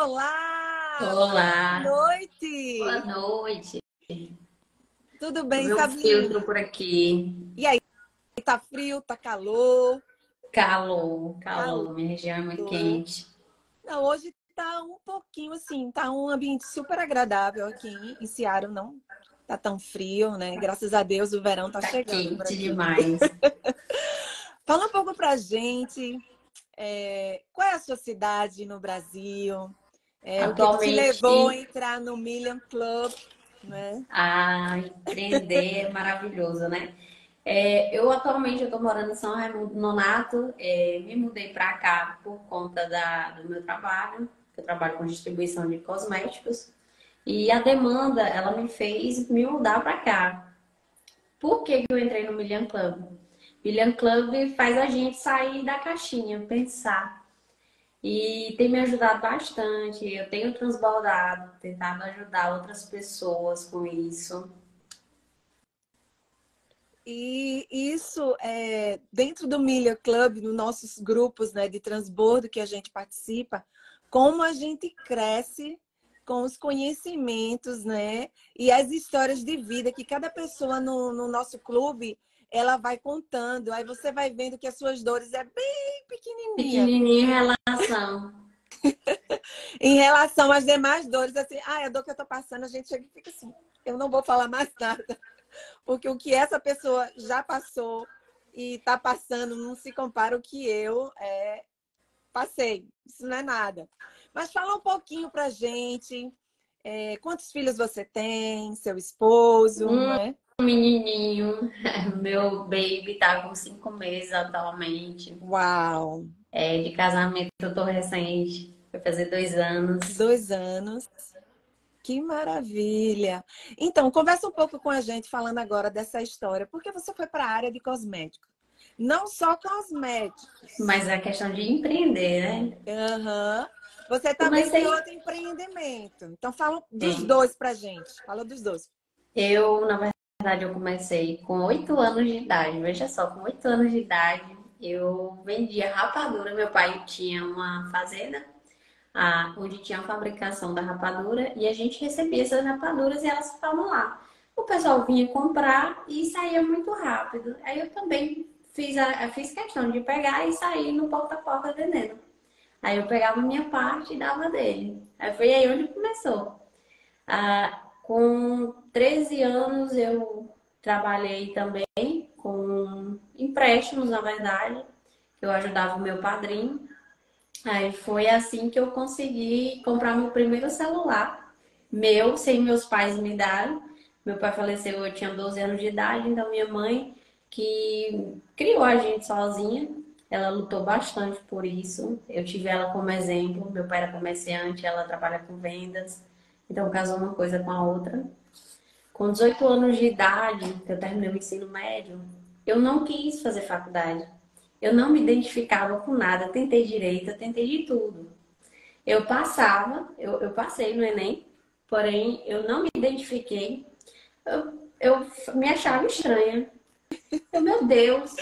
Olá! Olá! Boa noite! Boa noite! Tudo bem, Meu Sabrina? filtro por aqui. E aí? Tá frio? Tá calor? Calor, calor. Calor. Minha região é muito quente. Não, hoje tá um pouquinho assim, tá um ambiente super agradável aqui em Seattle, não tá tão frio, né? Graças a Deus o verão tá, Tá chegando. quente demais. Fala um pouco pra gente, é, qual é a sua cidade no Brasil? É, o que te Atualmente- levou a entrar no Million Club, né? Ah, empreender é maravilhoso, né? É, eu atualmente estou morando em São Raimundo Nonato. É, me mudei para cá por conta da, do meu trabalho. Eu trabalho com distribuição de cosméticos. E a demanda, ela me fez me mudar para cá. Por que que eu entrei no Million Club? Million Club faz a gente sair da caixinha, pensar. E tem me ajudado bastante. Eu tenho transbordado, tentado ajudar outras pessoas com isso. E isso é dentro do Million Club, nos nossos grupos né, de transbordo que a gente participa, como a gente cresce com os conhecimentos, né? E as histórias de vida que cada pessoa no, no nosso clube ela vai contando. Aí você vai vendo que as suas dores é bem pequenininha Pequenininha em relação. em relação às demais dores. Assim, ah, a dor que eu tô passando, a gente chega e fica assim, eu não vou falar mais nada. Porque o que essa pessoa já passou e está passando não se compara ao que eu é, passei. Isso não é nada. Mas fala um pouquinho pra gente. é, quantos filhos você tem? Seu esposo, Um. né? Um menininho, meu baby tá com cinco meses atualmente. Uau! É, de casamento eu tô recente, vai fazer dois anos. Dois anos. Que maravilha! Então, conversa um pouco com a gente falando agora dessa história. Por que você foi para a área de cosméticos? Não só cosméticos. Mas é questão de empreender, né? Aham. Você também Comecei- tem outro empreendimento. Então, fala dos Tem. dois pra gente. Fala dos dois. Eu, na verdade, eu comecei com oito anos de idade. Veja só, com oito anos de idade, eu vendia rapadura. Meu pai tinha uma fazenda, ah, onde tinha a fabricação da rapadura, e a gente recebia essas rapaduras e elas ficavam lá. O pessoal vinha comprar e saía muito rápido. Aí eu também fiz, a, fiz questão de pegar e sair no porta a porta vendendo. Aí eu pegava a minha parte e dava dele. Aí foi aí onde começou. Ah, com 13 anos eu trabalhei também com empréstimos, na verdade. Eu ajudava o meu padrinho. Aí foi assim que eu consegui comprar meu primeiro celular. Meu, sem meus pais me darem. Meu pai faleceu, eu tinha 12 anos de idade, então minha mãe, que criou a gente sozinha, ela lutou bastante por isso. Eu tive ela como exemplo. Meu pai era comerciante, ela trabalha com vendas. Então casou uma coisa com a outra. Com 18 anos de idade, que eu terminei o ensino médio, eu não quis fazer faculdade. Eu não me identificava com nada. Tentei direito, tentei de tudo. Eu passava, eu, eu passei no Enem, porém eu não me identifiquei. Eu, eu me achava estranha. Eu, meu Deus,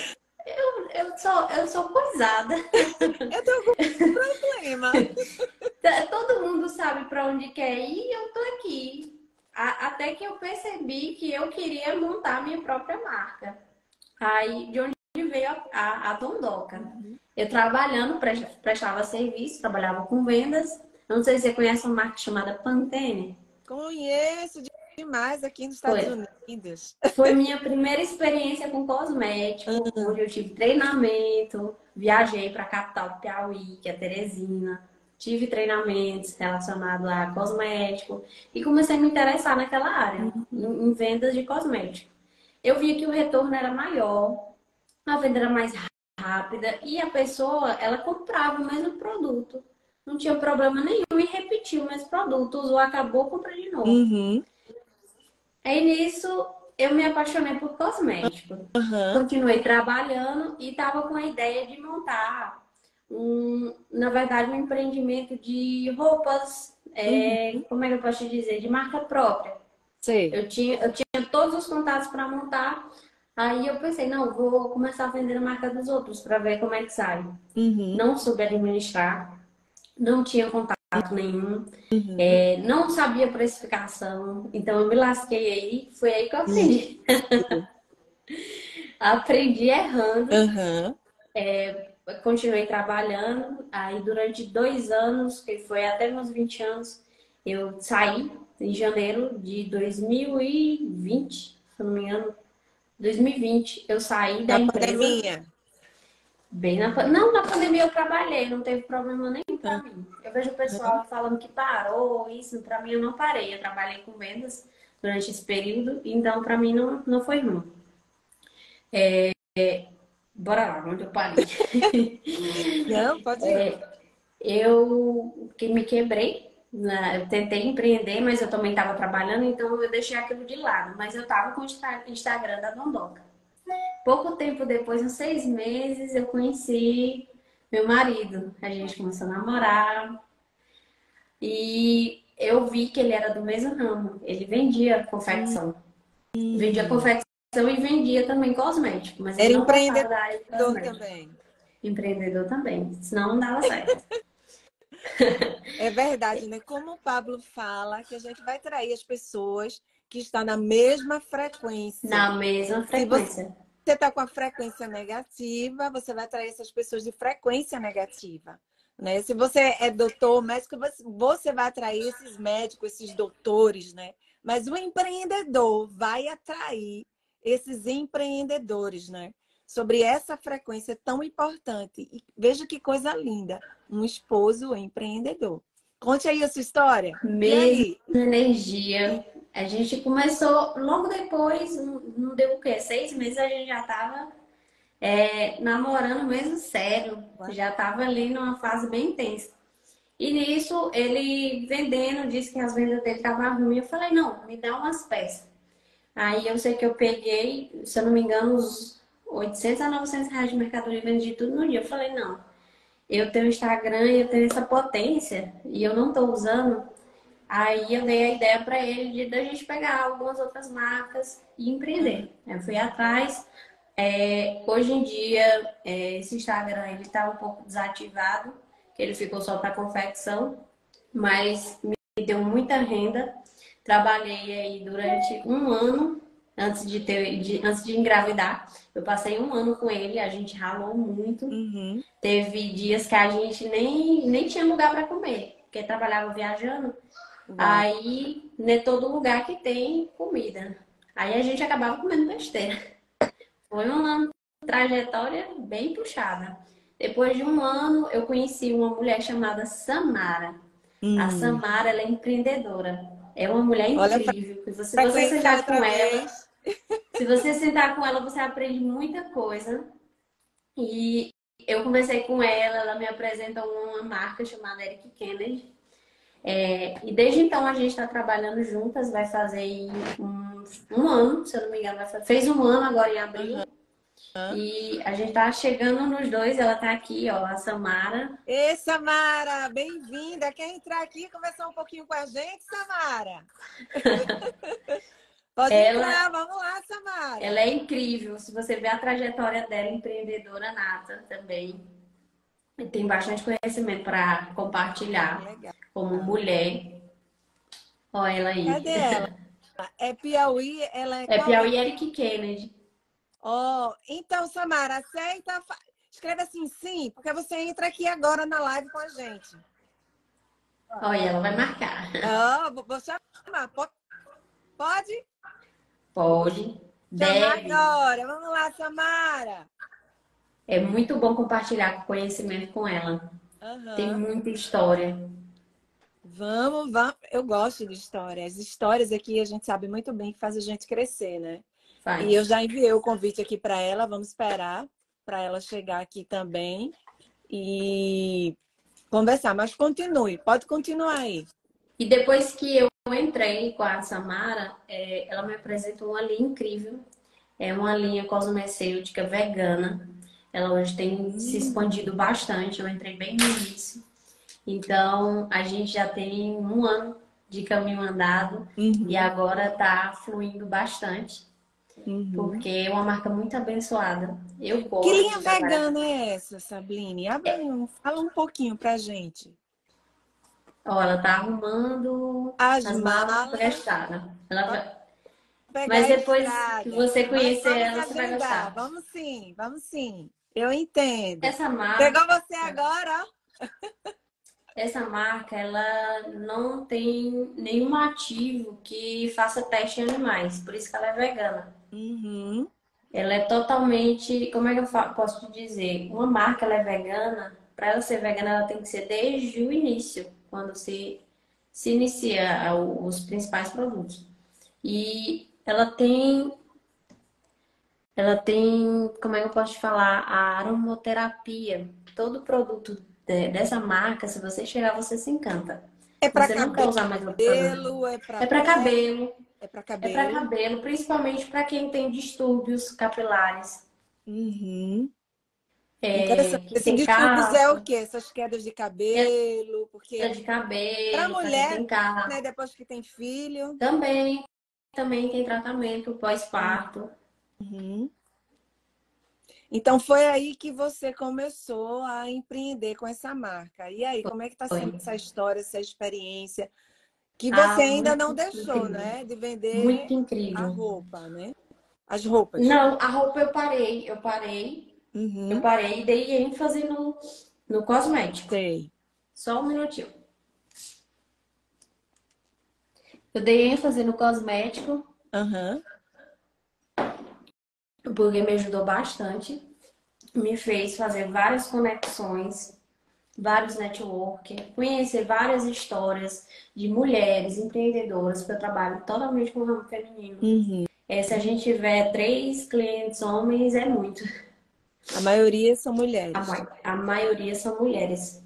eu, eu, sou, eu sou coisada. Eu tenho algum problema. Tá- Todo mundo sabe para onde quer ir e eu tô aqui. A- Até que eu percebi que eu queria montar minha própria marca. Aí, de onde veio a, a, a Dondoca. Eu trabalhando, presta- prestava serviço, trabalhava com vendas. Não sei se você conhece uma marca chamada Pantene. Conheço demais aqui nos Estados Foi. Unidos. Foi minha primeira experiência com cosmético, onde eu tive treinamento, viajei para a capital do Piauí, que é Teresina, tive treinamentos relacionados a cosmético e comecei a me interessar naquela área, em, em vendas de cosmético. Eu via que o retorno era maior, a venda era mais rápida e a pessoa, ela comprava o mesmo produto. Não tinha problema nenhum em repetir o mesmo produto, usou, acabou, compra de novo. Uhum. Aí nisso eu me apaixonei por cosmético. Aham. Continuei trabalhando e estava com a ideia de montar um, na verdade, um empreendimento de roupas, é, como é que eu posso te dizer, de marca própria. Sei. Eu tinha, eu tinha todos os contatos para montar. Aí eu pensei, não, vou começar a vender a marca dos outros para ver como é que sai. Uhum. Não soube administrar, não tinha contato nenhum, uhum. é, não sabia precificação, então eu me lasquei aí, foi aí que eu aprendi. Uhum. aprendi errando, uhum. é, continuei trabalhando, aí durante dois anos, que foi até meus 20 anos, eu saí em janeiro de 2020, se não me engano, 2020, eu saí da, da empresa. Pandemia. Bem na Não, na pandemia eu trabalhei, não teve problema nenhum para mim. Eu vejo o pessoal falando que parou, isso, para mim eu não parei. Eu trabalhei com vendas durante esse período, então para mim não, não foi ruim. É, é, bora lá, onde eu parei. Não, pode ir. É, eu que me quebrei, né? eu tentei empreender, mas eu também estava trabalhando, então eu deixei aquilo de lado. Mas eu estava com o Instagram da Dondoca. Pouco tempo depois, uns seis meses, eu conheci meu marido. A gente começou a namorar. E eu vi que ele era do mesmo ramo. Ele vendia confecção. Hum. Vendia confecção e vendia também cosmético. Mas era empreendedor também. Empreendedor também. Senão não dava certo. é verdade, né? Como o Pablo fala, que a gente vai trair as pessoas que estão na mesma frequência. Na mesma frequência você está com a frequência negativa, você vai atrair essas pessoas de frequência negativa. Né? Se você é doutor, médico, você vai atrair esses médicos, esses doutores, né? Mas o empreendedor vai atrair esses empreendedores, né? Sobre essa frequência tão importante. E veja que coisa linda, um esposo empreendedor. Conte aí a sua história. Mesma energia, a gente começou logo depois, não deu o quê? Seis meses a gente já estava é, namorando mesmo sério. Já estava ali numa fase bem intensa. E nisso, ele vendendo, disse que as vendas dele estavam ruins. Eu falei, não, me dá umas peças. Aí eu sei que eu peguei, se eu não me engano, uns 800 a 900 reais de mercadoria vendi tudo no dia. Eu falei, não, eu tenho Instagram eu tenho essa potência e eu não estou usando Aí eu dei a ideia para ele de da gente pegar algumas outras marcas e empreender. Eu fui atrás. É, hoje em dia, é, esse Instagram ele está um pouco desativado, que ele ficou só para confecção, mas me deu muita renda. Trabalhei aí durante um ano antes de ter, de, antes de engravidar. Eu passei um ano com ele, a gente ralou muito. Uhum. Teve dias que a gente nem, nem tinha lugar para comer, porque trabalhava viajando. Aí, não é todo lugar que tem comida. Aí a gente acabava comendo besteira. Foi uma trajetória bem puxada. Depois de um ano, eu conheci uma mulher chamada Samara. Hum. A Samara, ela é empreendedora. É uma mulher incrível. Pra... Se você sentar com ela, se você sentar com ela, você aprende muita coisa. E eu conversei com ela, ela me apresentou uma marca chamada Eric Kennedy. É, e desde então a gente está trabalhando juntas, vai fazer um, um, ano, se eu não me engano, fazer, fez um ano agora em abril. Uhum. E a gente está chegando nos dois, ela está aqui, ó, a Samara. Ei, Samara, bem-vinda. Quer entrar aqui e conversar um pouquinho com a gente, Samara? Pode ela, entrar, vamos lá, Samara. Ela é incrível. Se você ver a trajetória dela, empreendedora nata também. Tem bastante conhecimento para compartilhar. Legal como mulher. Olha ela aí. Cadê ela? É Piauí, ela é. É Piauí Eric Kennedy. Oh, então, Samara, aceita. Escreve assim, sim, porque você entra aqui agora na live com a gente. Olha, ela vai marcar. Oh, vou chamar. Pode? Pode. Deve. agora. Vamos lá, Samara. É muito bom compartilhar conhecimento com ela. Uhum. Tem muita história. Vamos, vamos. Eu gosto de histórias. As histórias aqui a gente sabe muito bem que faz a gente crescer, né? Faz. E eu já enviei o convite aqui para ela. Vamos esperar para ela chegar aqui também e conversar. Mas continue, pode continuar aí. E depois que eu entrei com a Samara, é, ela me apresentou uma linha incrível. É uma linha cosmecêutica vegana. Ela hoje tem hum. se expandido bastante. Eu entrei bem no início. Então, a gente já tem um ano de caminho andado uhum. e agora está fluindo bastante. Uhum. Porque é uma marca muito abençoada. Eu gosto. Que linha vegana é essa, Sabine? Abre é. um, fala um pouquinho pra gente. Ó, ela tá arrumando as, as malas estrada. Ela Mas depois que você conhecer ela, você vai gostar. Vamos sim, vamos sim. Eu entendo. Essa marca, Pegou você agora, ó. essa marca, ela não tem nenhum ativo que faça teste em animais, por isso que ela é vegana. Uhum. Ela é totalmente, como é que eu posso te dizer? Uma marca ela é vegana, para ela ser vegana, ela tem que ser desde o início, quando se, se inicia os principais produtos. E ela tem, ela tem, como é que eu posso te falar? A aromoterapia. Todo produto de- dessa marca, se você cheirar, você se encanta. É para Você não quer usar mais outro produto. cabelo, é para É para cabelo, é para é cabelo. para cabelo, principalmente para quem tem distúrbios capilares. Uhum. É, Interessante. que Esse tem distúrbios é o quê? Essas quedas de cabelo, porque queda de cabelo, pra mulher, caspa. né, depois que tem filho. Também, também tem tratamento pós-parto. Uhum. Então foi aí que você começou a empreender com essa marca. E aí, como é que está sendo essa história, essa experiência que Ah, você ainda muito não deixou, incrível. né, de vender Muito a incrível. roupa, né? As roupas. Não, a roupa eu parei, eu parei, eu Uhum. parei e dei ênfase no, no cosmético. Sei. Só um minutinho. Eu dei ênfase no cosmético Aham. porque me ajudou bastante. Me fez fazer várias conexões, vários network, conhecer várias histórias de mulheres empreendedoras, porque eu trabalho totalmente com o ramo feminino. Uhum. É, se a gente tiver três clientes homens, é muito. A maioria são mulheres. A, ma- a maioria são mulheres.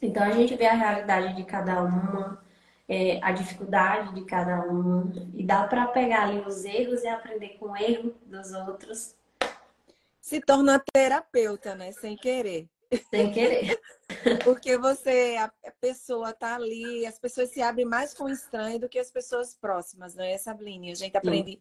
Então a gente vê a realidade de cada uma, é, a dificuldade de cada uma, e dá para pegar ali os erros e aprender com o erro dos outros, Se torna terapeuta, né? Sem querer. Sem querer. Porque você, a pessoa tá ali, as pessoas se abrem mais com o estranho do que as pessoas próximas, não é, Sabline? A gente aprende,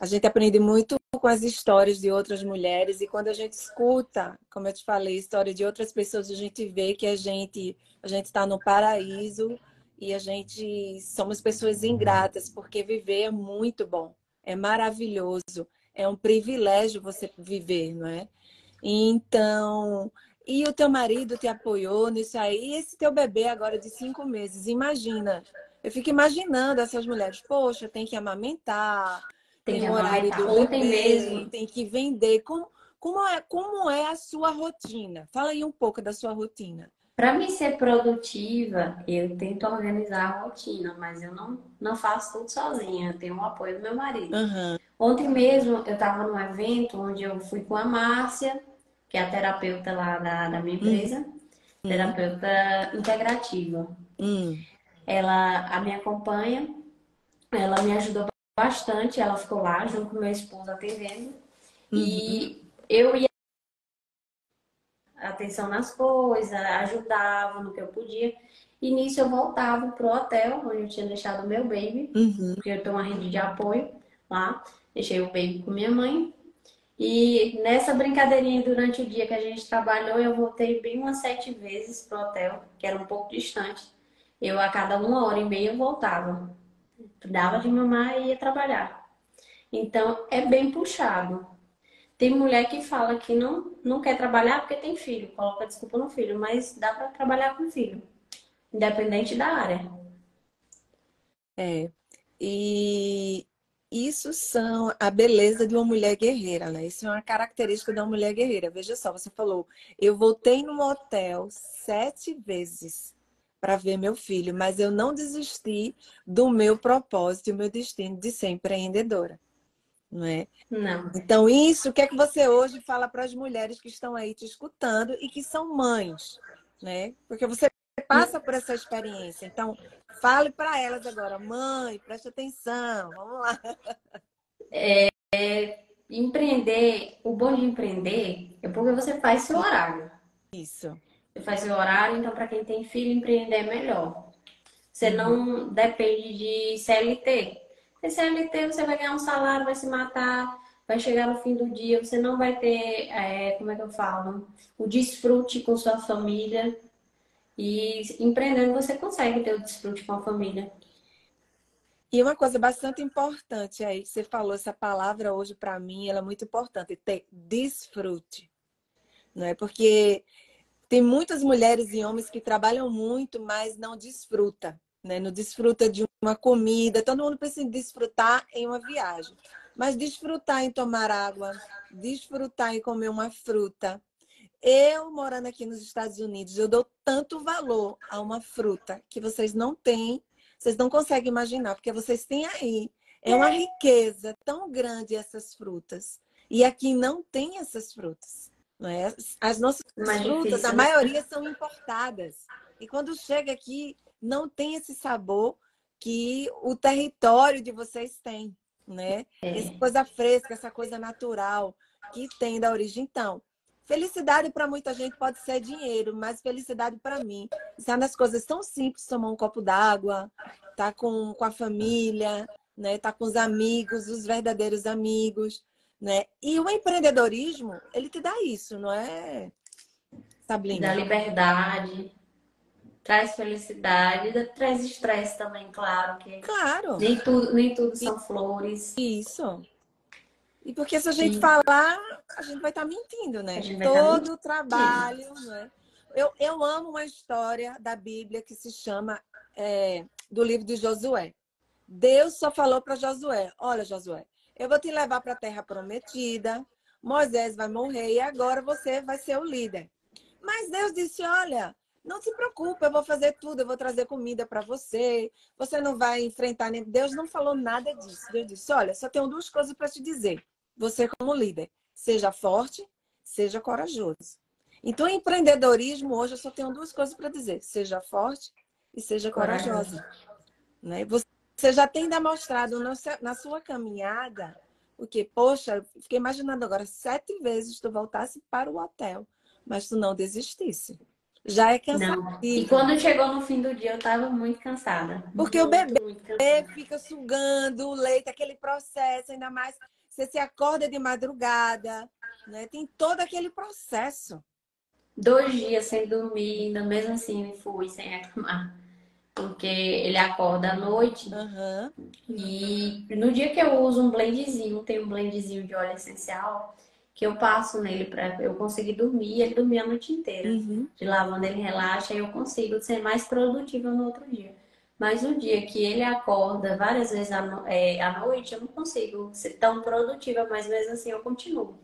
a gente aprende muito com as histórias de outras mulheres e quando a gente escuta, como eu te falei, história de outras pessoas, a gente vê que a gente a gente está no paraíso e a gente somos pessoas ingratas porque viver é muito bom, é maravilhoso, é um privilégio você viver, não é? Então, e o teu marido te apoiou nisso aí. E esse teu bebê agora de cinco meses, imagina. Eu fico imaginando essas mulheres, poxa, tem que amamentar, Tem tem que horário amamentar. do Ontem bebê, mesmo, tem que vender. Como, como, é, como é a sua rotina? Fala aí um pouco da sua rotina. para mim ser produtiva, eu tento organizar a rotina, mas eu não, não faço tudo sozinha, eu tenho o apoio do meu marido. Aham. Ontem mesmo eu estava num evento onde eu fui com a Márcia, que é a terapeuta lá da, da minha empresa, terapeuta integrativa. Hum. Ela a me acompanha, ela me ajudou bastante, ela ficou lá junto com meu esposo atendendo. E eu ia atenção nas coisas, ajudava no que eu podia. E nisso eu voltava pro hotel onde eu tinha deixado o meu baby, Uhum. porque eu tenho uma rede de apoio lá. Deixei o baby com minha mãe. E nessa brincadeirinha durante o dia que a gente trabalhou, eu voltei bem umas sete vezes pro hotel, que era um pouco distante. Eu a cada uma hora e meia eu voltava. Dava de mamar e ia trabalhar. Então é bem puxado. Tem mulher que fala que não, não quer trabalhar porque tem filho, coloca desculpa no filho, mas dá para trabalhar com filho, independente da área. É. E isso são a beleza de uma mulher guerreira, né? Isso é uma característica da mulher guerreira. Veja só, você falou, eu voltei no hotel sete vezes para ver meu filho, mas eu não desisti do meu propósito e o meu destino de ser empreendedora, não é? Não. Então, isso, o que é que você hoje fala para as mulheres que estão aí te escutando e que são mães, né? Porque você passa por essa experiência. Então, fale para elas agora, mãe, preste atenção, vamos lá. Empreender, o bom de empreender é porque você faz seu horário. Isso. Você faz seu horário, então para quem tem filho, empreender é melhor. Você não depende de CLT. Porque CLT você vai ganhar um salário, vai se matar, vai chegar no fim do dia, você não vai ter, é, como é que eu falo? O desfrute com sua família. E empreendendo você consegue ter o desfrute com a família. E uma coisa bastante importante aí, você falou essa palavra hoje para mim, ela é muito importante, ter desfrute. Não é porque tem muitas mulheres e homens que trabalham muito, mas não desfruta, né? Não desfruta de uma comida. Todo mundo precisa desfrutar em uma viagem, mas desfrutar em tomar água, desfrutar em comer uma fruta. Eu morando aqui nos Estados Unidos, eu dou tanto valor a uma fruta que vocês não têm vocês não conseguem imaginar, porque vocês têm aí. É uma riqueza tão grande essas frutas. E aqui não tem essas frutas. Não é? As nossas Mais frutas, difícil, a né? maioria são importadas. E quando chega aqui, não tem esse sabor que o território de vocês tem. Né? É. Essa coisa fresca, essa coisa natural que tem da origem. Então, Felicidade para muita gente pode ser dinheiro, mas felicidade para mim são das coisas tão simples, tomar um copo d'água, tá com, com a família, né? Tá com os amigos, os verdadeiros amigos, né? E o empreendedorismo, ele te dá isso, não é, Sabrina? Dá liberdade, traz felicidade, traz estresse também, claro que. Claro. Nem tudo, nem tudo são flores. Isso. E porque se a gente Sim. falar, a gente vai estar tá mentindo, né? Todo o trabalho, né? Eu, eu amo uma história da Bíblia que se chama é, do livro de Josué. Deus só falou para Josué: Olha, Josué, eu vou te levar para a terra prometida, Moisés vai morrer e agora você vai ser o líder. Mas Deus disse: Olha, não se preocupe, eu vou fazer tudo, eu vou trazer comida para você, você não vai enfrentar nem. Deus não falou nada disso. Deus disse: Olha, só tenho duas coisas para te dizer você como líder. Seja forte, seja corajoso. Então, empreendedorismo, hoje eu só tenho duas coisas para dizer: seja forte e seja corajosa. Né? Você já tem demonstrado na sua caminhada o que, poxa, fiquei imaginando agora sete vezes tu voltasse para o hotel, mas tu não desistisse. Já é cansativo. E quando chegou no fim do dia, eu estava muito cansada. Porque muito, o bebê fica sugando o leite, aquele processo, ainda mais você se acorda de madrugada, né? Tem todo aquele processo. Dois dias sem dormir, ainda mesmo assim fui sem acamar. Porque ele acorda à noite. Uhum. E no dia que eu uso um blendzinho, tem um blendzinho de óleo essencial, que eu passo nele para eu conseguir dormir, ele dormir a noite inteira. Uhum. De lavanda ele relaxa e eu consigo ser mais produtiva no outro dia. Mas o dia que ele acorda várias vezes à, no... é, à noite, eu não consigo ser tão produtiva, mas mesmo assim eu continuo.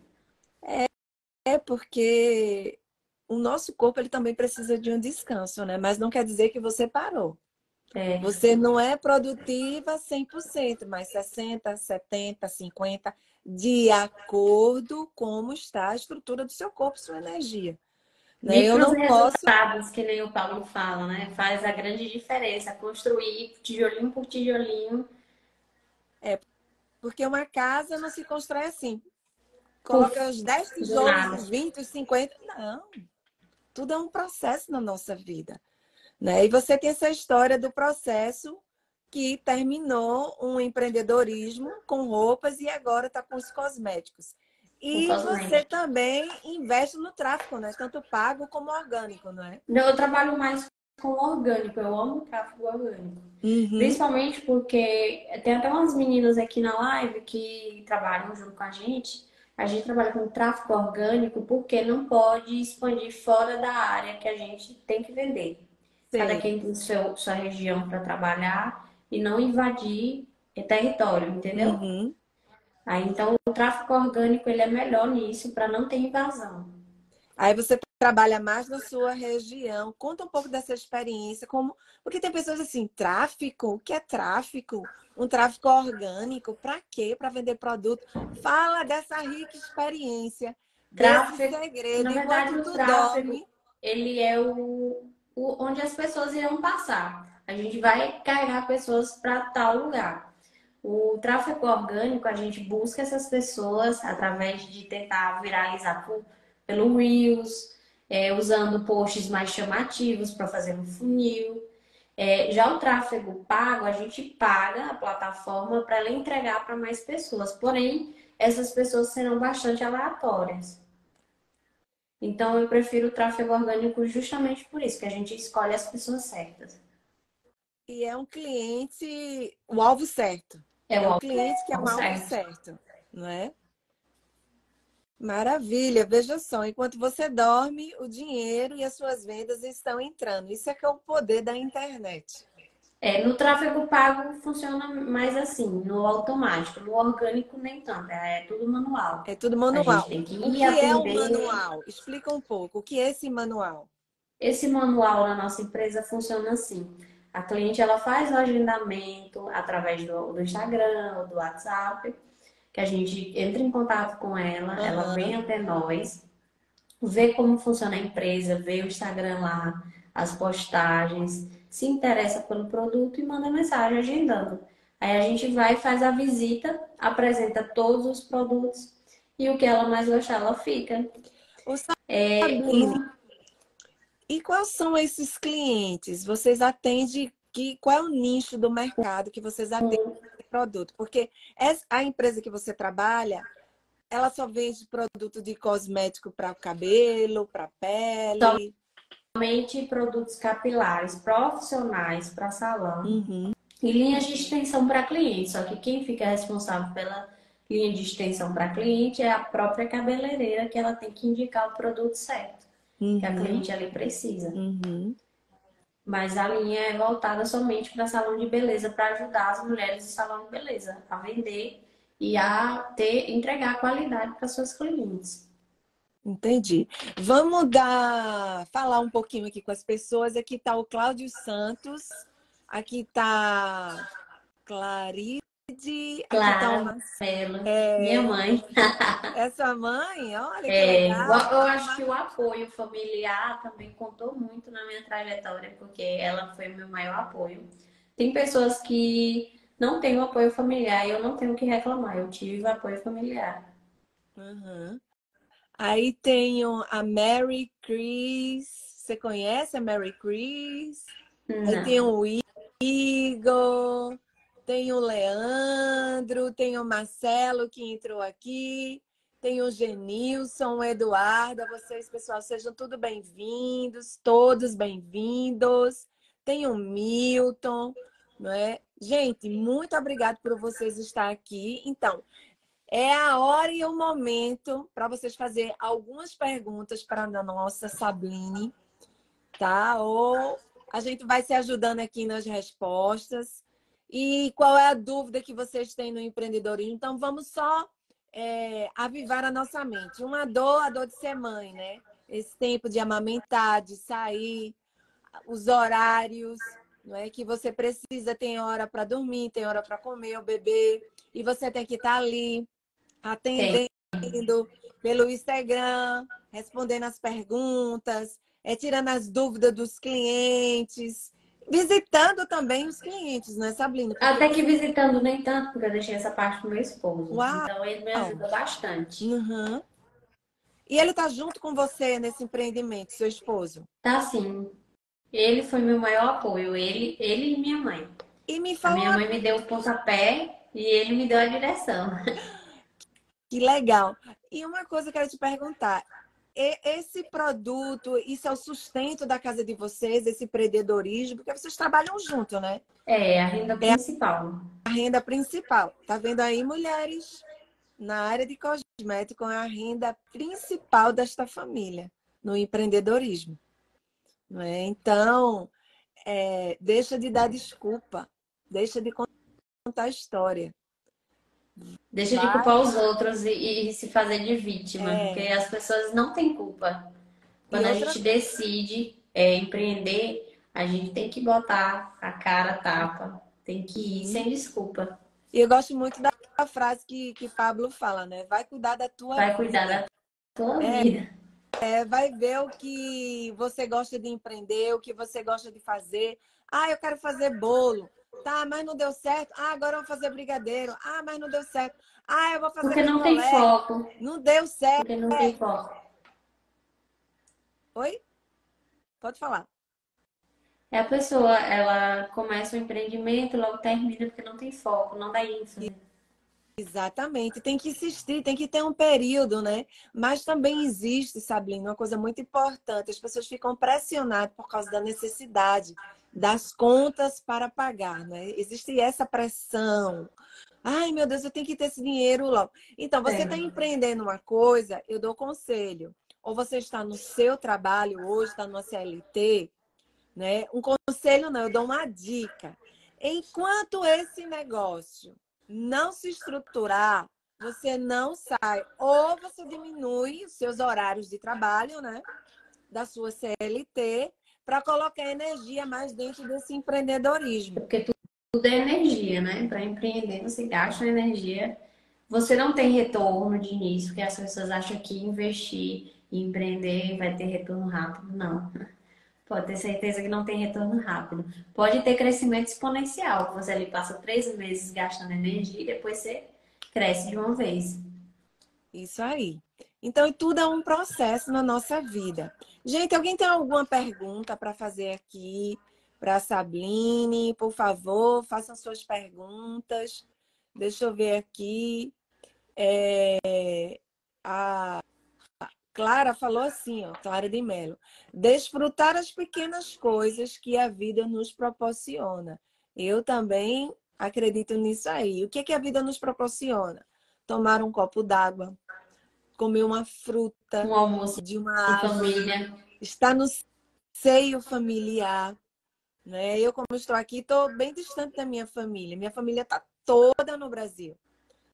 É, é porque o nosso corpo ele também precisa de um descanso, né? Mas não quer dizer que você parou. É. Você não é produtiva 100%, mas 60, 70, 50, de acordo com como está a estrutura do seu corpo, sua energia. Né? Eu não resultados, posso... que nem o Paulo fala, né? Faz a grande diferença. Construir tijolinho por tijolinho. É, porque uma casa não se constrói assim. Coloca os 10 tijolos, os 20, os 50. Não. Tudo é um processo na nossa vida. Né? E você tem essa história do processo que terminou um empreendedorismo com roupas e agora está com os cosméticos. E você também investe no tráfego, né? Tanto pago como orgânico, não é? Não, eu trabalho mais com orgânico. Eu amo o tráfego orgânico. Uhum. Principalmente porque tem até umas meninas aqui na live que trabalham junto com a gente. A gente trabalha com tráfego orgânico porque não pode expandir fora da área que a gente tem que vender. Sim. Cada quem tem seu, sua região para trabalhar e não invadir território, entendeu? Uhum. Aí, então, o tráfego orgânico ele é melhor nisso para não ter invasão. Aí você trabalha mais na sua região. Conta um pouco dessa experiência, como porque tem pessoas assim, tráfico, o que é tráfico? Um tráfico orgânico, para quê? Para vender produto. Fala dessa rica experiência, tráfico, desse segredo, na verdade, o tráfego, dorme. Ele é o, o onde as pessoas irão passar. A gente vai carregar pessoas para tal lugar. O tráfego orgânico, a gente busca essas pessoas através de tentar viralizar por, pelo Reels, é, usando posts mais chamativos para fazer um funil. É, já o tráfego pago, a gente paga a plataforma para ela entregar para mais pessoas. Porém, essas pessoas serão bastante aleatórias. Então eu prefiro o tráfego orgânico justamente por isso, que a gente escolhe as pessoas certas. E é um cliente, o alvo certo. É, é um cliente que é o certo. certo, não é? Maravilha, veja só, enquanto você dorme, o dinheiro e as suas vendas estão entrando. Isso é que é o poder da internet. É, no tráfego pago funciona mais assim, no automático. No orgânico nem tanto, é tudo manual. É tudo manual. Que o que atender... é o manual? Explica um pouco. O que é esse manual? Esse manual na nossa empresa funciona assim. A cliente ela faz o agendamento através do, do Instagram ou do WhatsApp que a gente entra em contato com ela, uhum. ela vem até nós, vê como funciona a empresa, vê o Instagram lá, as postagens, se interessa pelo produto e manda mensagem agendando. Aí a gente vai, faz a visita, apresenta todos os produtos e o que ela mais gostar, ela fica. O é, e quais são esses clientes? Vocês atendem que qual é o nicho do mercado que vocês atendem? produto, porque a empresa que você trabalha, ela só vende produto de cosmético para cabelo, para pele. Somente produtos capilares profissionais para salão uhum. e linhas de extensão para cliente. Só que quem fica responsável pela linha de extensão para cliente é a própria cabeleireira que ela tem que indicar o produto certo uhum. que a uhum. cliente ali precisa. Uhum. Mas a linha é voltada somente para salão de beleza, para ajudar as mulheres do salão de beleza a vender e a ter, entregar qualidade para suas clientes. Entendi. Vamos dar, falar um pouquinho aqui com as pessoas. Aqui está o Cláudio Santos, aqui está Clarice claro, tá uma... Marcelo, é... minha mãe. É sua mãe? Olha que é, legal. Eu acho que o apoio familiar também contou muito na minha trajetória, porque ela foi meu maior apoio. Tem pessoas que não têm o apoio familiar e eu não tenho o que reclamar. Eu tive o apoio familiar. Uhum. Aí tenho a Mary Chris. Você conhece a Mary Chris? Não. Aí tem o Igor. Tem o Leandro, tem o Marcelo que entrou aqui, tem o Genilson, o Eduardo, vocês, pessoal, sejam tudo bem-vindos, todos bem-vindos. Tem o Milton, não é? Gente, muito obrigado por vocês estar aqui. Então, é a hora e o momento para vocês fazer algumas perguntas para a nossa Sabine, tá? Ou a gente vai se ajudando aqui nas respostas. E qual é a dúvida que vocês têm no empreendedorismo? Então, vamos só é, avivar a nossa mente. Uma dor, a dor de ser mãe, né? Esse tempo de amamentar, de sair, os horários, não é? Que você precisa, tem hora para dormir, tem hora para comer o bebê, e você tem que estar tá ali atendendo Sim. pelo Instagram, respondendo as perguntas, é, tirando as dúvidas dos clientes visitando também os clientes, não é, Sabrina? Porque... Até que visitando nem tanto, porque eu deixei essa parte pro meu esposo. Uau. Então ele me ajuda bastante. Uhum. E ele tá junto com você nesse empreendimento, seu esposo? Tá sim. Ele foi meu maior apoio, ele, ele e minha mãe. E me fala... A minha mãe me deu o pontapé e ele me deu a direção. Que legal. E uma coisa que eu quero te perguntar, esse produto, isso é o sustento da casa de vocês, esse empreendedorismo, porque vocês trabalham junto, né? É, a renda principal. É a renda principal. Tá vendo aí, mulheres? Na área de cosmético é a renda principal desta família, no empreendedorismo. Não é? Então, é, deixa de dar desculpa, deixa de contar a história. Deixa de culpar os outros e, e se fazer de vítima, é. porque as pessoas não têm culpa. Quando a gente decide é, empreender, a gente tem que botar a cara a tapa, tem que ir sem desculpa. E eu gosto muito da frase que, que Pablo fala, né? Vai cuidar da tua Vai vida. cuidar da tua é, vida. É, vai ver o que você gosta de empreender, o que você gosta de fazer. Ah, eu quero fazer bolo. Tá, mas não deu certo. Ah, agora eu vou fazer brigadeiro. Ah, mas não deu certo. Ah, eu vou fazer. Porque não tem foco. Não deu certo. Porque não tem foco. Oi? Pode falar. É a pessoa, ela começa o empreendimento, logo termina porque não tem foco, não dá ênfase. Exatamente, tem que insistir, tem que ter um período, né? Mas também existe, Sabrina, uma coisa muito importante: as pessoas ficam pressionadas por causa da necessidade das contas para pagar, né? Existe essa pressão. Ai, meu Deus, eu tenho que ter esse dinheiro logo. Então, você está é. empreendendo uma coisa, eu dou conselho. Ou você está no seu trabalho hoje, está no CLT, né? Um conselho não, eu dou uma dica. Enquanto esse negócio não se estruturar, você não sai. Ou você diminui os seus horários de trabalho, né? Da sua CLT, para colocar energia mais dentro desse empreendedorismo. Porque tudo é energia, né? Para empreender, você gasta energia. Você não tem retorno de início, porque as pessoas acham que investir e empreender vai ter retorno rápido. Não. Pode ter certeza que não tem retorno rápido. Pode ter crescimento exponencial. Você ali passa três meses gastando energia e depois você cresce de uma vez. Isso aí. Então, tudo é um processo na nossa vida. Gente, alguém tem alguma pergunta para fazer aqui para a Sabine? Por favor, façam suas perguntas. Deixa eu ver aqui. É, a Clara falou assim, ó, Clara de Mello. Desfrutar as pequenas coisas que a vida nos proporciona. Eu também acredito nisso aí. O que, é que a vida nos proporciona? Tomar um copo d'água, comer uma fruta, um almoço de uma árvore, família. estar no seio familiar. Né? Eu, como estou aqui, estou bem distante da minha família. Minha família está toda no Brasil.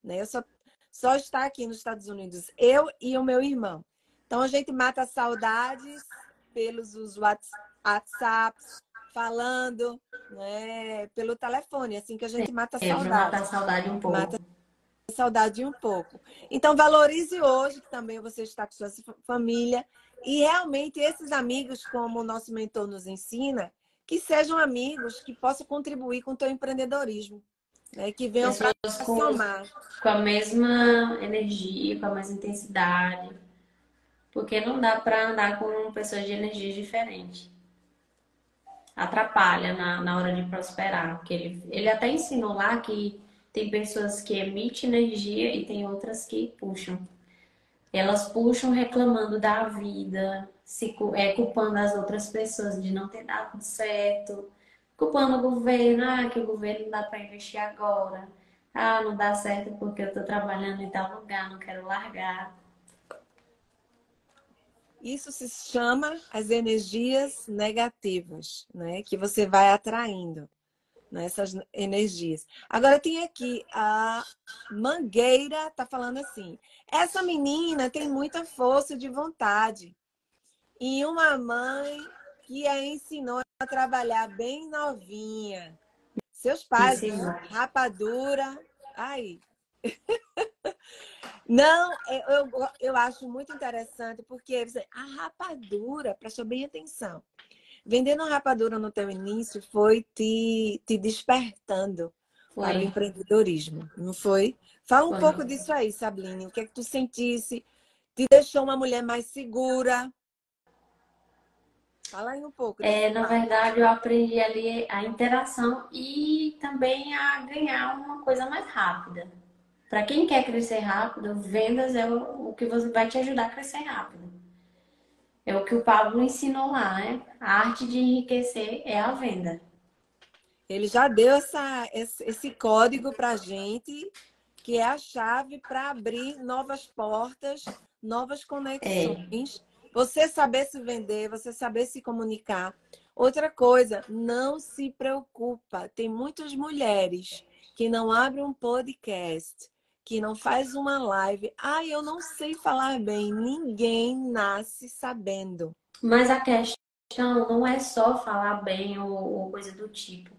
Né? Eu só, só está aqui nos Estados Unidos, eu e o meu irmão. Então a gente mata saudades pelos os WhatsApps, falando, né, pelo telefone, assim que a gente mata é, saudade. Mata a saudade um pouco. Mata saudade um pouco. Então valorize hoje que também você está com sua família e realmente esses amigos, como o nosso mentor nos ensina, que sejam amigos que possam contribuir com o teu empreendedorismo. Né, que venham para somar. Com a mesma energia, com a mesma intensidade porque não dá para andar com pessoas de energias diferentes. Atrapalha na, na hora de prosperar. Porque ele, ele até ensinou lá que tem pessoas que emitem energia e tem outras que puxam. Elas puxam reclamando da vida, se, é, culpando as outras pessoas de não ter dado certo, culpando o governo, ah, que o governo não dá para investir agora. Ah, não dá certo porque eu estou trabalhando em tal lugar, não quero largar. Isso se chama as energias negativas, né? Que você vai atraindo nessas né? energias. Agora tem aqui a Mangueira tá falando assim: essa menina tem muita força de vontade e uma mãe que a ensinou a trabalhar bem novinha. Seus pais, rapadura, aí. Não, eu, eu acho muito interessante, porque a rapadura, presta bem atenção. Vendendo a rapadura no teu início foi te, te despertando foi. para o empreendedorismo, não foi? Fala um foi. pouco disso aí, Sabine. O que é que tu sentisse? Te deixou uma mulher mais segura? Fala aí um pouco. É, na verdade, eu aprendi ali a interação e também a ganhar uma coisa mais rápida. Para quem quer crescer rápido, vendas é o, que você vai te ajudar a crescer rápido. É o que o Pablo ensinou lá, né? A arte de enriquecer é a venda. Ele já deu essa, esse código para gente, que é a chave para abrir novas portas, novas conexões. É. Você saber se vender, você saber se comunicar. Outra coisa, não se preocupa. Tem muitas mulheres que não abrem um podcast, que não faz uma live. Ah, eu não sei falar bem. Ninguém nasce sabendo. Mas a questão não é só falar bem ou, ou coisa do tipo.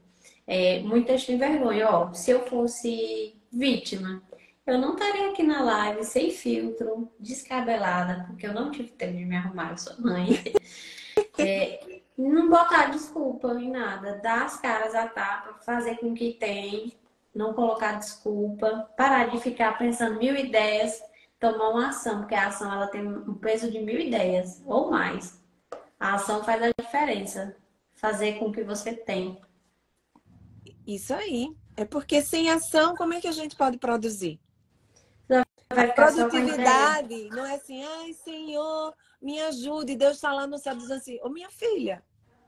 É, muitas têm vergonha. Ó, se eu fosse vítima, eu não estaria aqui na live sem filtro, descabelada, porque eu não tive tempo de me arrumar, eu sou mãe. É, não botar desculpa em nada, dar as caras a tapa, fazer com que tem, não colocar desculpa, parar de ficar pensando mil ideias, tomar uma ação, porque a ação ela tem um peso de mil ideias ou mais. A ação faz a diferença, fazer com o que você tem. Isso aí. É porque sem ação, como é que a gente pode produzir? a produtividade não é assim, ai Senhor, me ajude. Deus está lá no céu dizendo assim, ô minha filha,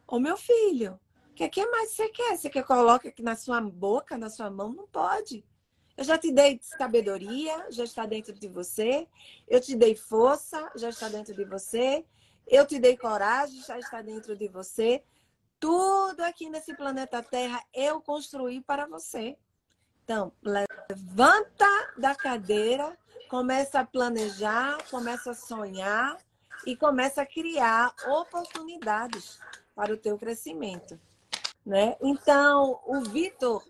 ô meu filho, o que, que mais você quer? Você quer colocar aqui na sua boca, na sua mão? Não pode. Eu já te dei sabedoria, já está dentro de você. Eu te dei força, já está dentro de você. Eu te dei coragem, já está dentro de você. Tudo aqui nesse planeta Terra eu construí para você. Então, levanta da cadeira, começa a planejar, começa a sonhar e começa a criar oportunidades para o teu crescimento, né? Então, o Vitor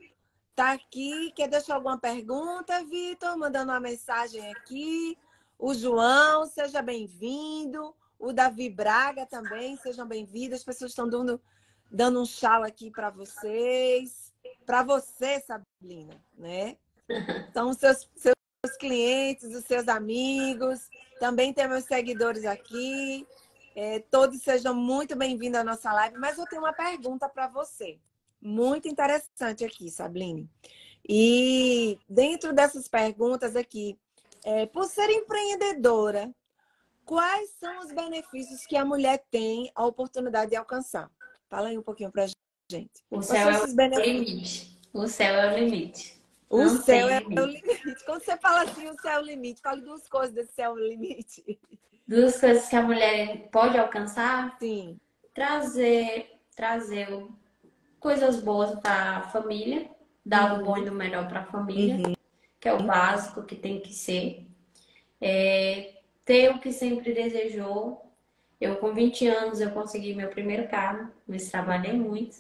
tá aqui, quer deixar alguma pergunta, Vitor? Mandando uma mensagem aqui. O João, seja bem-vindo. O Davi Braga também, sejam bem-vindos. As pessoas estão dando, dando um chau aqui para vocês. Para você, Sabrina, né? Os seus, seus clientes, os seus amigos. Também tem meus seguidores aqui. É, todos sejam muito bem-vindos à nossa live. Mas eu tenho uma pergunta para você muito interessante aqui, Sabline. E dentro dessas perguntas aqui, é, por ser empreendedora, quais são os benefícios que a mulher tem a oportunidade de alcançar? Fala aí um pouquinho para a gente. O céu é o limite. O céu é o limite. O Não céu é limite. o limite. Quando você fala assim, o céu é o limite, fale duas coisas desse céu é o limite. Duas coisas que a mulher pode alcançar? Sim. Trazer, trazer coisas boas para a família, dar uhum. o bom e o melhor para a família, uhum. que é o básico que tem que ser. É, ter o que sempre desejou. Eu, com 20 anos, eu consegui meu primeiro carro, mas trabalhei muito.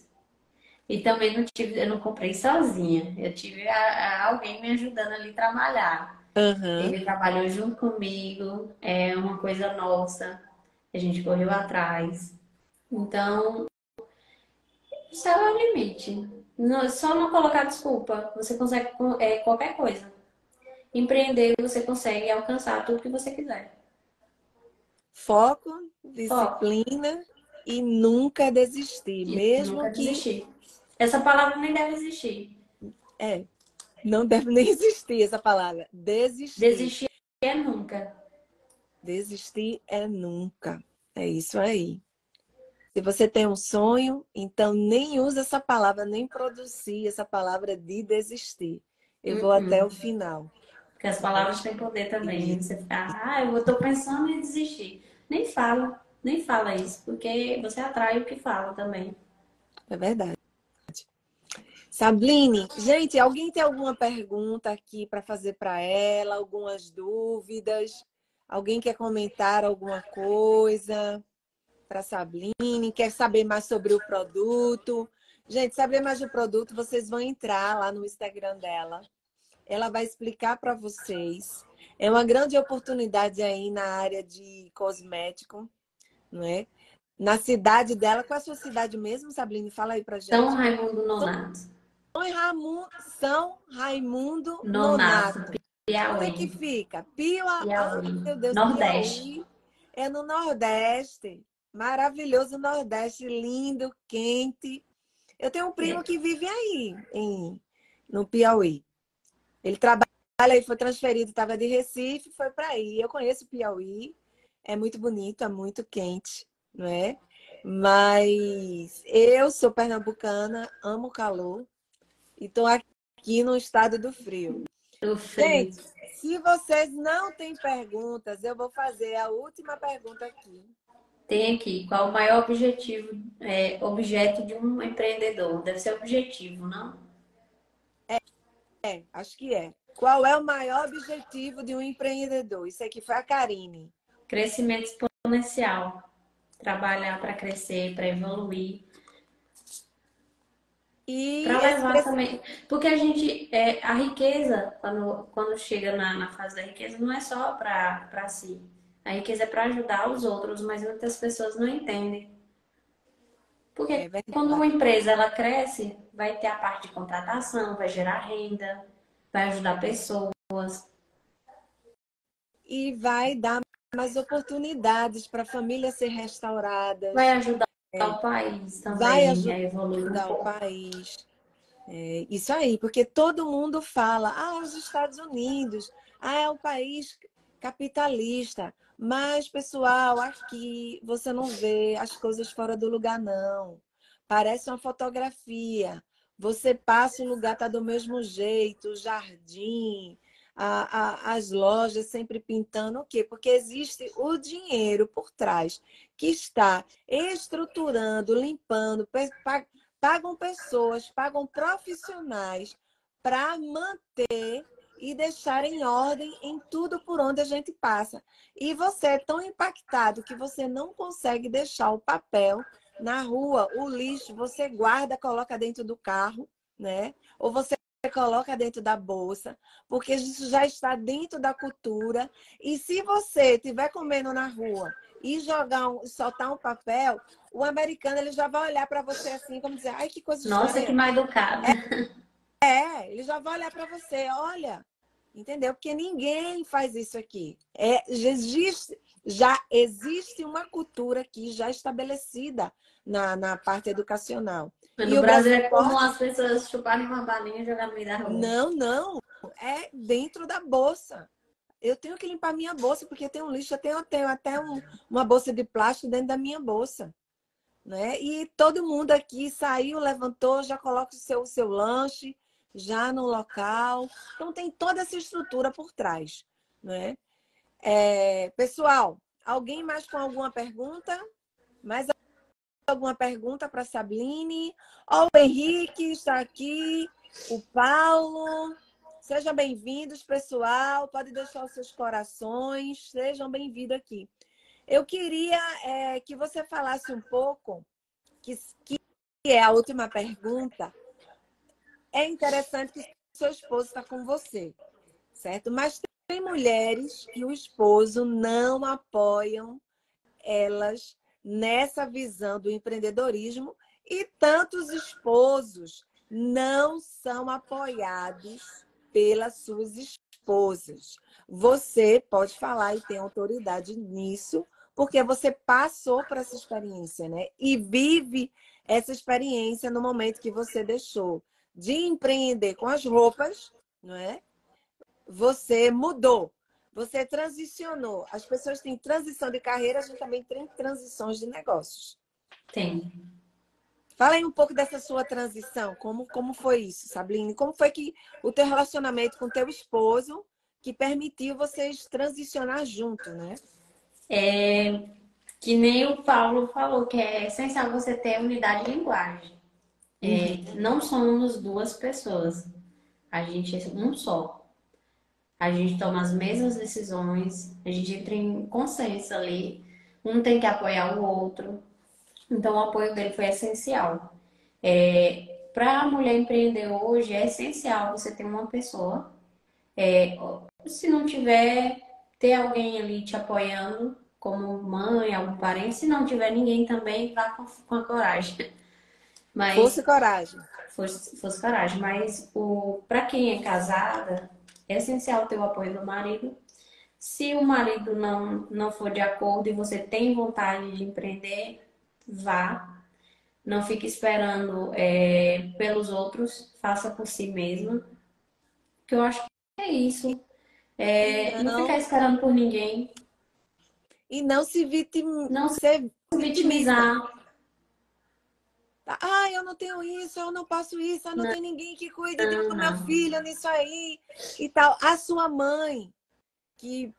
E também não tive, eu não comprei sozinha. Eu tive a, a alguém me ajudando ali a trabalhar. Uhum. Ele trabalhou junto comigo, é uma coisa nossa. A gente correu atrás. Então, o céu é o limite. Não, só não colocar desculpa. Você consegue é, qualquer coisa. Empreender, você consegue alcançar tudo que você quiser. Foco, disciplina Foco. e nunca desistir. E mesmo nunca que. Desistir. Essa palavra nem deve existir. É. Não deve nem existir essa palavra. Desistir. Desistir é nunca. Desistir é nunca. É isso aí. Se você tem um sonho, então nem usa essa palavra, nem produzir essa palavra de desistir. Eu vou uhum. até o final. Porque as palavras têm poder também. Você fica, ah, eu estou pensando em desistir. Nem fala, nem fala isso, porque você atrai o que fala também. É verdade. Sabline, gente, alguém tem alguma pergunta aqui para fazer para ela? Algumas dúvidas? Alguém quer comentar alguma coisa? para Sabline, quer saber mais sobre o produto. Gente, saber mais do produto, vocês vão entrar lá no Instagram dela. Ela vai explicar para vocês. É uma grande oportunidade aí na área de cosmético, não é? Na cidade dela, qual é a sua cidade mesmo, Sabline? Fala aí pra gente. São Raimundo Nonato. São Raimundo, São Raimundo Nonato. Nonato. Piauí. Onde é que fica? Piauí. Piauí. meu Deus, Nordeste. Piauí. É no Nordeste. Maravilhoso Nordeste, lindo, quente. Eu tenho um primo que vive aí, em, no Piauí. Ele trabalha e foi transferido, estava de Recife, foi para aí. Eu conheço o Piauí, é muito bonito, é muito quente, não é? Mas eu sou pernambucana, amo o calor e estou aqui no estado do frio. Gente, se vocês não têm perguntas, eu vou fazer a última pergunta aqui tem aqui qual o maior objetivo, é, objeto de um empreendedor. Deve ser objetivo, não? É, é, acho que é. Qual é o maior objetivo de um empreendedor? Isso aqui foi a Karine. Crescimento exponencial. Trabalhar para crescer, para evoluir. E para levar também. Porque a gente. É, a riqueza, quando, quando chega na, na fase da riqueza, não é só para si. A riqueza é para ajudar os outros, mas muitas pessoas não entendem. Porque é quando uma empresa ela cresce, vai ter a parte de contratação, vai gerar renda, vai ajudar pessoas. E vai dar mais oportunidades para a família ser restaurada. Vai ajudar é. o país também vai ajudar, o país. É, isso aí, porque todo mundo fala, ah, os Estados Unidos, Ah, é um país capitalista. Mas, pessoal, aqui você não vê as coisas fora do lugar, não. Parece uma fotografia. Você passa, o lugar está do mesmo jeito, o jardim, a, a, as lojas sempre pintando o quê? Porque existe o dinheiro por trás que está estruturando, limpando, pagam pessoas, pagam profissionais para manter e deixar em ordem em tudo por onde a gente passa. E você é tão impactado que você não consegue deixar o papel na rua, o lixo, você guarda, coloca dentro do carro, né? Ou você coloca dentro da bolsa, porque isso já está dentro da cultura. E se você estiver comendo na rua e jogar um, soltar um papel, o americano ele já vai olhar para você assim, como dizer, ai que coisa Nossa, que mal educado. É, é, ele já vai olhar para você, olha, Entendeu? Porque ninguém faz isso aqui. É, já, existe, já existe uma cultura aqui já estabelecida na, na parte educacional. No Brasil, Brasil é como as pessoas chuparem uma balinha e jogar no meio da rua. Não, não. É dentro da bolsa. Eu tenho que limpar minha bolsa, porque tem um lixo, eu tenho, eu tenho até um, uma bolsa de plástico dentro da minha bolsa. Né? E todo mundo aqui saiu, levantou, já coloca o seu, o seu lanche, já no local. Então, tem toda essa estrutura por trás. Né? É, pessoal, alguém mais com alguma pergunta? Mais alguma pergunta para Sabine? Ó, o Henrique está aqui, o Paulo. Sejam bem-vindos, pessoal. Pode deixar os seus corações. Sejam bem-vindos aqui. Eu queria é, que você falasse um pouco, que, que é a última pergunta, é interessante que seu esposo está com você, certo? Mas tem mulheres que o esposo não apoiam elas nessa visão do empreendedorismo e tantos esposos não são apoiados pelas suas esposas. Você pode falar e tem autoridade nisso, porque você passou por essa experiência, né? E vive essa experiência no momento que você deixou de empreender com as roupas, não é? Você mudou, você transicionou. As pessoas têm transição de carreira, a gente também tem transições de negócios. Tem. Fala aí um pouco dessa sua transição, como, como foi isso, Sabine? Como foi que o teu relacionamento com teu esposo que permitiu vocês transicionar junto, né? É, que nem o Paulo falou, que é essencial você ter unidade de linguagem. É, não somos duas pessoas. A gente é um só. A gente toma as mesmas decisões, a gente entra em consenso ali. Um tem que apoiar o outro. Então, o apoio dele foi essencial. É, Para a mulher empreender hoje, é essencial você ter uma pessoa. É, se não tiver, ter alguém ali te apoiando, como mãe, algum parente. Se não tiver ninguém também, vá com, com a coragem. Mas, fosse coragem. Fosse, fosse coragem. Mas para quem é casada, é essencial ter o apoio do marido. Se o marido não, não for de acordo e você tem vontade de empreender, vá. Não fique esperando é, pelos outros, faça por si mesma. Que eu acho que é isso. É, não, não ficar esperando por ninguém. E não se vitim... não se vitimizar. Ah, eu não tenho isso, eu não posso isso, eu não, não. tenho ninguém que cuide do meu filho nisso aí e tal. A sua mãe, que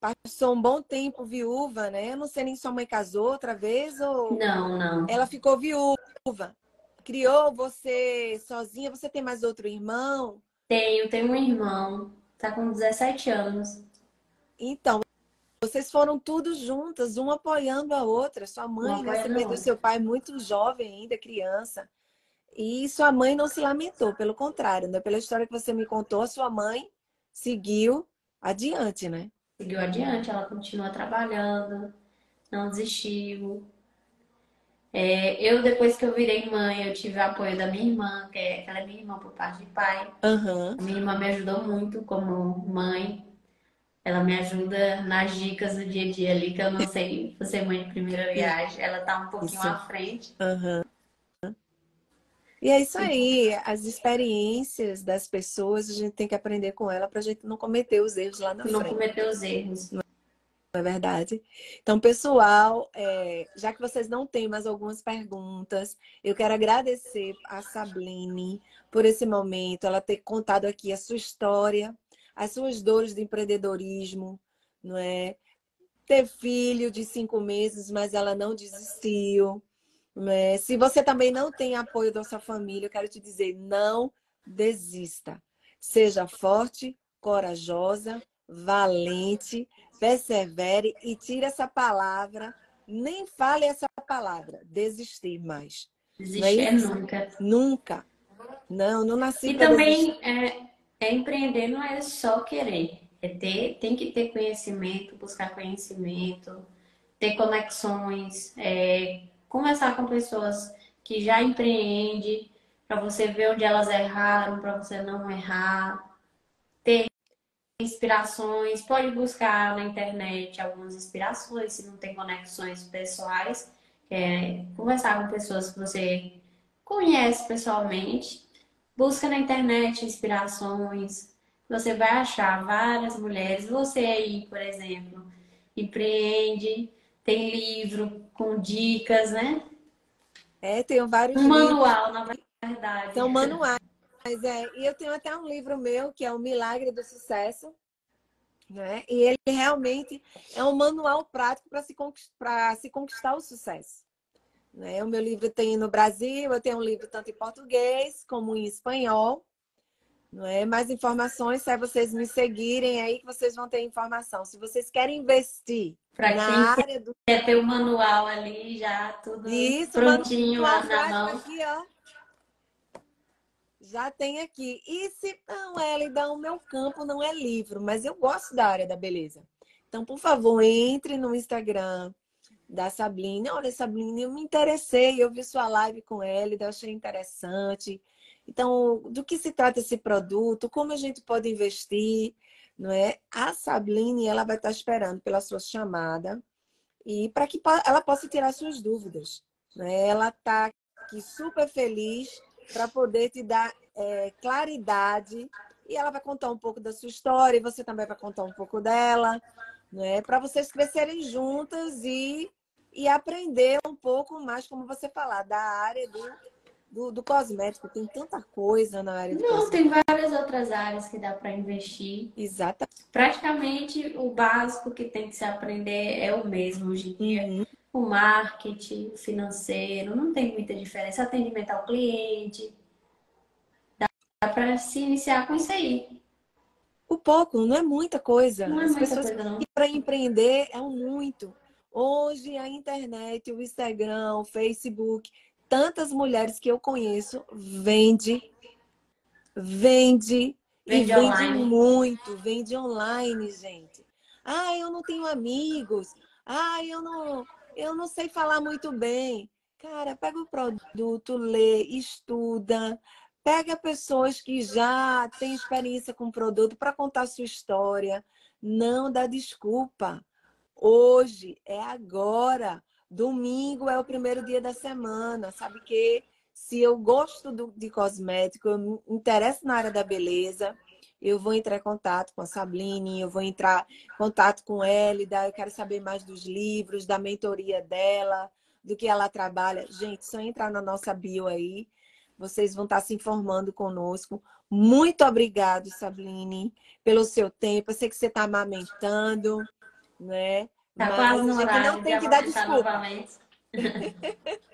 passou um bom tempo viúva, né? Eu não sei nem se sua mãe casou outra vez ou. Não, não. Ela ficou viúva. Criou você sozinha? Você tem mais outro irmão? Tenho, tenho um irmão. Tá com 17 anos. Então, vocês foram todos juntas, uma apoiando a outra. Sua mãe, né? Você perdeu seu pai muito jovem ainda, criança. E sua mãe não se lamentou, pelo contrário, né? Pela história que você me contou, sua mãe seguiu adiante, né? Seguiu adiante, ela continua trabalhando, não desistiu. É, eu, depois que eu virei mãe, eu tive o apoio da minha irmã, que é, ela é minha irmã por parte de pai. Uhum. A minha irmã me ajudou muito como mãe. Ela me ajuda nas dicas do dia a dia ali, que eu não sei você mãe de primeira viagem. Ela tá um pouquinho Isso. à frente. Uhum. E é isso aí, as experiências das pessoas, a gente tem que aprender com ela para a gente não cometer os erros lá na não frente. Não cometer os erros. Não é verdade? Então, pessoal, é, já que vocês não têm mais algumas perguntas, eu quero agradecer a Sabline por esse momento, ela ter contado aqui a sua história, as suas dores de empreendedorismo, não é? Ter filho de cinco meses, mas ela não desistiu. É, se você também não tem apoio da sua família, eu quero te dizer, não desista. Seja forte, corajosa, valente, persevere e tire essa palavra, nem fale essa palavra, desistir mais. Desistir é nunca. Nunca. Não, não nasci E também é, é, empreender não é só querer. É ter, tem que ter conhecimento, buscar conhecimento, ter conexões, é, conversar com pessoas que já empreendem, para você ver onde elas erraram, para você não errar, ter inspirações, pode buscar na internet algumas inspirações, se não tem conexões pessoais, é, conversar com pessoas que você conhece pessoalmente, busca na internet inspirações, você vai achar várias mulheres, você aí, por exemplo, empreende, tem livro com dicas, né? É, tenho vários um livros. manual, na verdade. São manuais. É, e eu tenho até um livro meu que é o Milagre do Sucesso, né? E ele realmente é um manual prático para se, conquistar, se conquistar o sucesso. Né? O meu livro tem no Brasil, eu tenho um livro tanto em português como em espanhol. Não é? Mais informações, se é vocês me seguirem aí que vocês vão ter informação. Se vocês querem investir pra na área do. Quer ter o manual ali já, tudo Isso, prontinho lá na mão. Aqui, ó. Já tem aqui. E se não, Elida, o meu campo não é livro, mas eu gosto da área da beleza. Então, por favor, entre no Instagram da Sabline. Olha, Sabline, eu me interessei, eu vi sua live com ela, eu achei interessante. Então, do que se trata esse produto? Como a gente pode investir? Não é? A Sabline, ela vai estar esperando pela sua chamada e para que ela possa tirar suas dúvidas. Né? Ela está aqui super feliz para poder te dar é, claridade e ela vai contar um pouco da sua história e você também vai contar um pouco dela, né? Para vocês crescerem juntas e, e aprender um pouco mais, como você falar, da área do do, do cosmético. Tem tanta coisa na área do Não, cosmético. tem várias outras áreas que dá para investir. Exatamente. Praticamente o básico que tem que se aprender é o mesmo hoje em dia. Uhum. O marketing, o financeiro, não tem muita diferença. Atendimento ao cliente. Dá para se iniciar com isso aí. O pouco, não é muita coisa. Não é As muita pessoas coisa, não. Para empreender é um muito. Hoje a internet, o Instagram, o Facebook, tantas mulheres que eu conheço vende, vende, vende e vende online. muito, vende online, gente. Ah, eu não tenho amigos. Ah, eu não, eu não sei falar muito bem. Cara, pega o produto, lê, estuda, pega pessoas que já têm experiência com o produto para contar sua história. Não dá desculpa. Hoje é agora. Domingo é o primeiro dia da semana, sabe que se eu gosto do, de cosmético, eu me interesso na área da beleza, eu vou entrar em contato com a Sabline, eu vou entrar em contato com Elida, eu quero saber mais dos livros, da mentoria dela, do que ela trabalha. Gente, só entrar na nossa bio aí, vocês vão estar se informando conosco. Muito obrigado, Sabline, pelo seu tempo. Eu sei que você está amamentando, né? Tá quase no horário. Não tem que dar desculpa.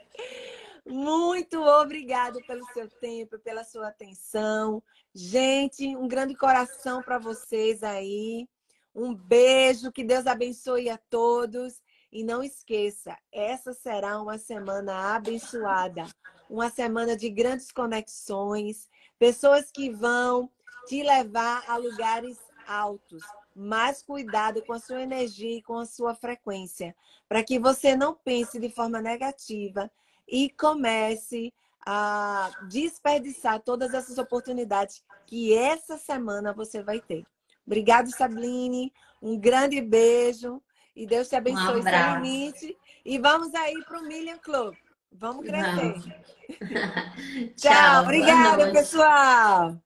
Muito obrigado pelo seu tempo, pela sua atenção. Gente, um grande coração para vocês aí. Um beijo, que Deus abençoe a todos. E não esqueça, essa será uma semana abençoada, uma semana de grandes conexões, pessoas que vão te levar a lugares altos, mais cuidado com a sua energia e com a sua frequência, para que você não pense de forma negativa e comece a desperdiçar todas essas oportunidades que essa semana você vai ter. Obrigado, Sabline. Um grande beijo. E Deus te abençoe um sem limite. E vamos aí para o Million Club. Vamos crescer. Vamos. Tchau, Tchau, obrigada, pessoal.